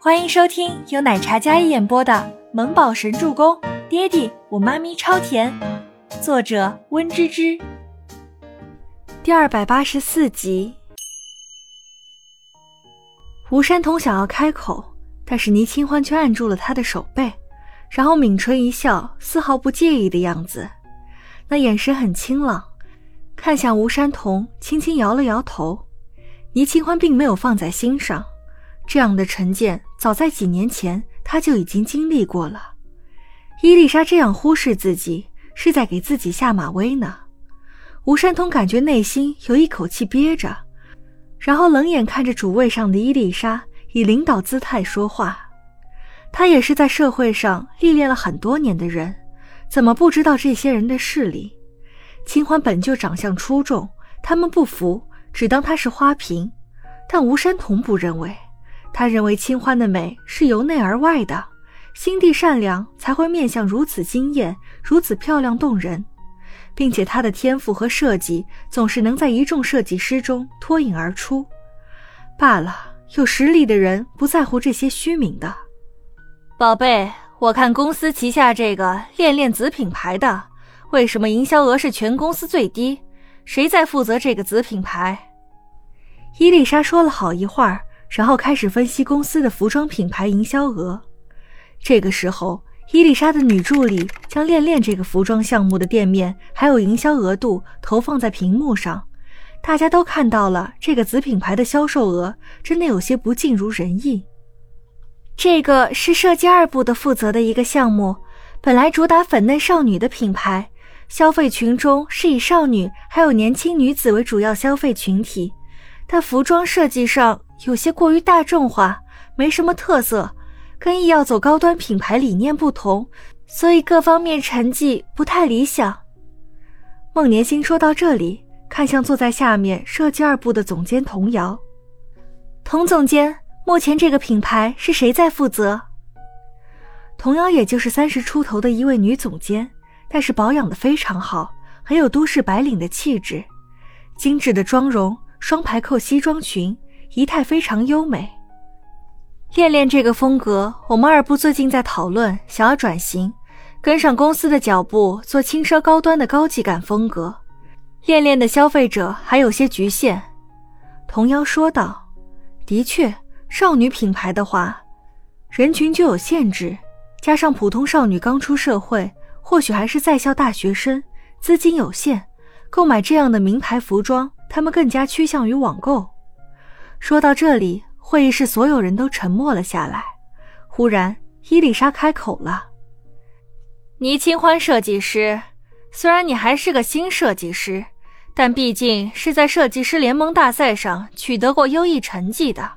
欢迎收听由奶茶一演播的《萌宝神助攻》，爹地我妈咪超甜，作者温芝芝。第二百八十四集。吴山童想要开口，但是倪清欢却按住了他的手背，然后抿唇一笑，丝毫不介意的样子，那眼神很清朗，看向吴山童，轻轻摇了摇头。倪清欢并没有放在心上，这样的成见早在几年前他就已经经历过了。伊丽莎这样忽视自己，是在给自己下马威呢。吴山童感觉内心有一口气憋着，然后冷眼看着主位上的伊丽莎，以领导姿态说话。他也是在社会上历练了很多年的人，怎么不知道这些人的势力？清欢本就长相出众，他们不服。只当她是花瓶，但吴山童不认为，他认为清欢的美是由内而外的，心地善良才会面相如此惊艳，如此漂亮动人，并且她的天赋和设计总是能在一众设计师中脱颖而出。罢了，有实力的人不在乎这些虚名的。宝贝，我看公司旗下这个恋恋子品牌的，为什么营销额是全公司最低？谁在负责这个子品牌？伊丽莎说了好一会儿，然后开始分析公司的服装品牌营销额。这个时候，伊丽莎的女助理将恋恋这个服装项目的店面还有营销额度投放在屏幕上，大家都看到了这个子品牌的销售额，真的有些不尽如人意。这个是设计二部的负责的一个项目，本来主打粉嫩少女的品牌，消费群中是以少女还有年轻女子为主要消费群体。但服装设计上有些过于大众化，没什么特色，跟意要走高端品牌理念不同，所以各方面成绩不太理想。孟年星说到这里，看向坐在下面设计二部的总监童瑶，童总监，目前这个品牌是谁在负责？童瑶也就是三十出头的一位女总监，但是保养的非常好，很有都市白领的气质，精致的妆容。双排扣西装裙，仪态非常优美。恋恋这个风格，我们二部最近在讨论，想要转型，跟上公司的脚步，做轻奢高端的高级感风格。恋恋的消费者还有些局限，童瑶说道：“的确，少女品牌的话，人群就有限制，加上普通少女刚出社会，或许还是在校大学生，资金有限，购买这样的名牌服装。”他们更加趋向于网购。说到这里，会议室所有人都沉默了下来。忽然，伊丽莎开口了：“倪清欢设计师，虽然你还是个新设计师，但毕竟是在设计师联盟大赛上取得过优异成绩的。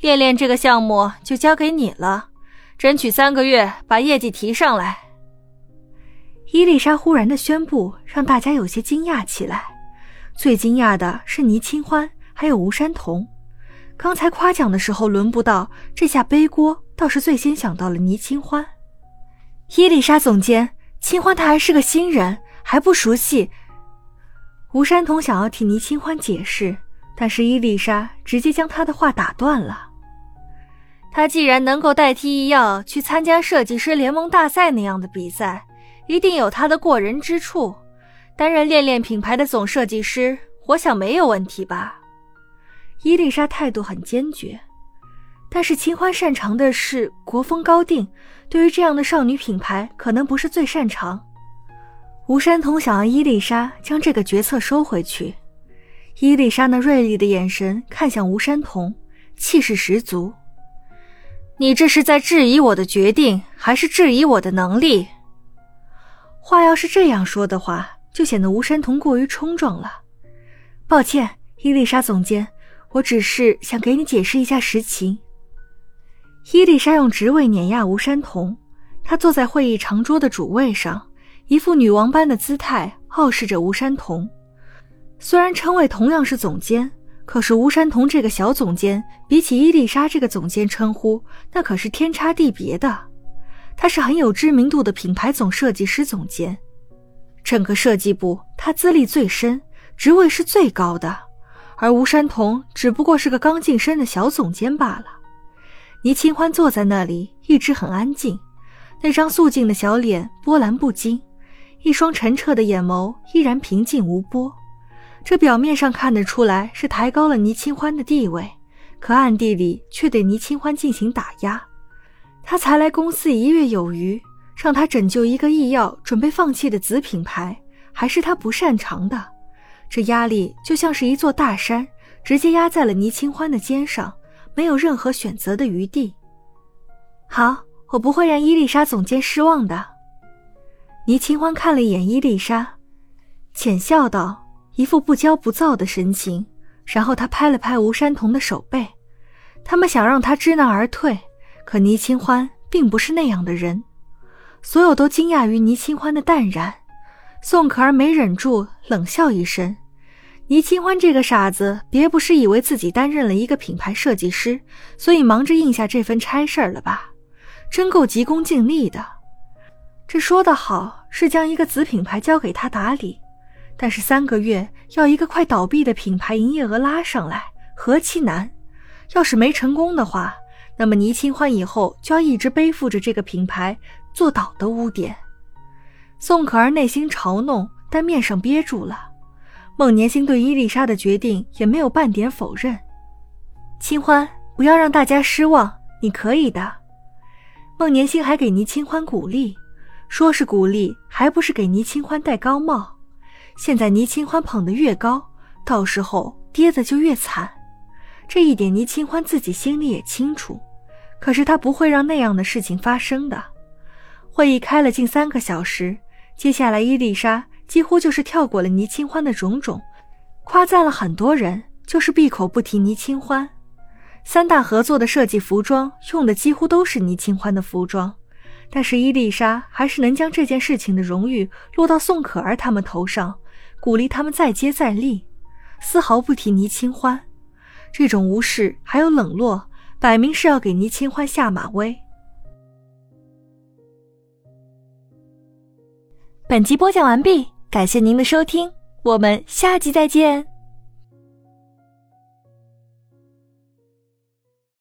恋恋这个项目就交给你了，争取三个月把业绩提上来。”伊丽莎忽然的宣布让大家有些惊讶起来。最惊讶的是倪清欢，还有吴山童。刚才夸奖的时候轮不到，这下背锅倒是最先想到了倪清欢。伊丽莎总监，清欢她还是个新人，还不熟悉。吴山童想要替倪清欢解释，但是伊丽莎直接将他的话打断了。他既然能够代替易耀去参加设计师联盟大赛那样的比赛，一定有他的过人之处。担任恋恋品牌的总设计师，我想没有问题吧？伊丽莎态度很坚决，但是清欢擅长的是国风高定，对于这样的少女品牌，可能不是最擅长。吴山童想要伊丽莎将这个决策收回去。伊丽莎那锐利的眼神看向吴山童，气势十足。你这是在质疑我的决定，还是质疑我的能力？话要是这样说的话。就显得吴山童过于冲撞了。抱歉，伊丽莎总监，我只是想给你解释一下实情。伊丽莎用职位碾压吴山童，她坐在会议长桌的主位上，一副女王般的姿态，傲视着吴山童。虽然称谓同样是总监，可是吴山童这个小总监，比起伊丽莎这个总监称呼，那可是天差地别的。他是很有知名度的品牌总设计师总监。整个设计部，他资历最深，职位是最高的，而吴山童只不过是个刚晋升的小总监罢了。倪清欢坐在那里，一直很安静，那张素净的小脸波澜不惊，一双澄澈的眼眸依然平静无波。这表面上看得出来是抬高了倪清欢的地位，可暗地里却对倪清欢进行打压。他才来公司一月有余，让他拯救一个医药准备放弃的子品牌，还是他不擅长的。这压力就像是一座大山，直接压在了倪清欢的肩上，没有任何选择的余地。好，我不会让伊丽莎总监失望的。倪清欢看了一眼伊丽莎，浅笑道。一副不骄不躁的神情，然后他拍了拍吴山童的手背。他们想让他知难而退，可倪清欢并不是那样的人。所有都惊讶于倪清欢的淡然。宋可儿没忍住冷笑一声：“倪清欢这个傻子，别不是以为自己担任了一个品牌设计师，所以忙着应下这份差事儿了吧？真够急功近利的。这说得好，是将一个子品牌交给他打理。”但是三个月要一个快倒闭的品牌营业额拉上来，何其难！要是没成功的话，那么倪清欢以后就要一直背负着这个品牌做倒的污点。宋可儿内心嘲弄，但面上憋住了。孟年星对伊丽莎的决定也没有半点否认。清欢，不要让大家失望，你可以的。孟年星还给倪清欢鼓励，说是鼓励，还不是给倪清欢戴高帽。现在倪清欢捧得越高，到时候跌的就越惨。这一点倪清欢自己心里也清楚，可是他不会让那样的事情发生的。会议开了近三个小时，接下来伊丽莎几乎就是跳过了倪清欢的种种，夸赞了很多人，就是闭口不提倪清欢。三大合作的设计服装用的几乎都是倪清欢的服装。但是伊丽莎还是能将这件事情的荣誉落到宋可儿他们头上，鼓励他们再接再厉，丝毫不提倪清欢。这种无视还有冷落，摆明是要给倪清欢下马威。本集播讲完毕，感谢您的收听，我们下集再见。